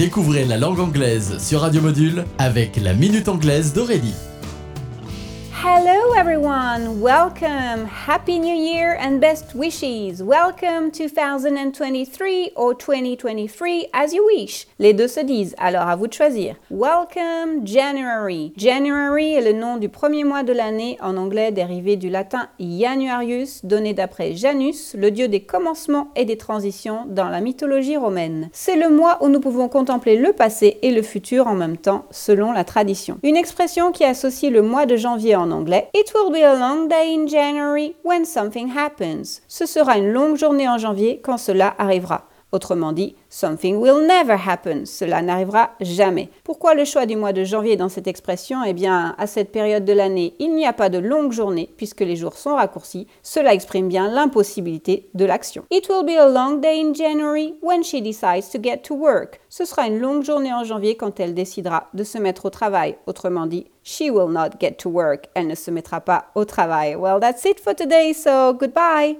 Découvrez la langue anglaise sur Radio Module avec la Minute Anglaise d'Aurélie. Hello everyone, welcome, happy new year and best wishes. Welcome 2023 or 2023 as you wish. Les deux se disent, alors à vous de choisir. Welcome January. January est le nom du premier mois de l'année en anglais dérivé du latin Januarius, donné d'après Janus, le dieu des commencements et des transitions dans la mythologie romaine. C'est le mois où nous pouvons contempler le passé et le futur en même temps, selon la tradition. Une expression qui associe le mois de janvier en anglais. It will be a long day in January when something happens. Ce sera une longue journée en janvier quand cela arrivera. Autrement dit, something will never happen. Cela n'arrivera jamais. Pourquoi le choix du mois de janvier dans cette expression? Eh bien, à cette période de l'année, il n'y a pas de longue journée puisque les jours sont raccourcis. Cela exprime bien l'impossibilité de l'action. It will be a long day in January when she decides to get to work. Ce sera une longue journée en janvier quand elle décidera de se mettre au travail. Autrement dit, she will not get to work. Elle ne se mettra pas au travail. Well, that's it for today, so goodbye.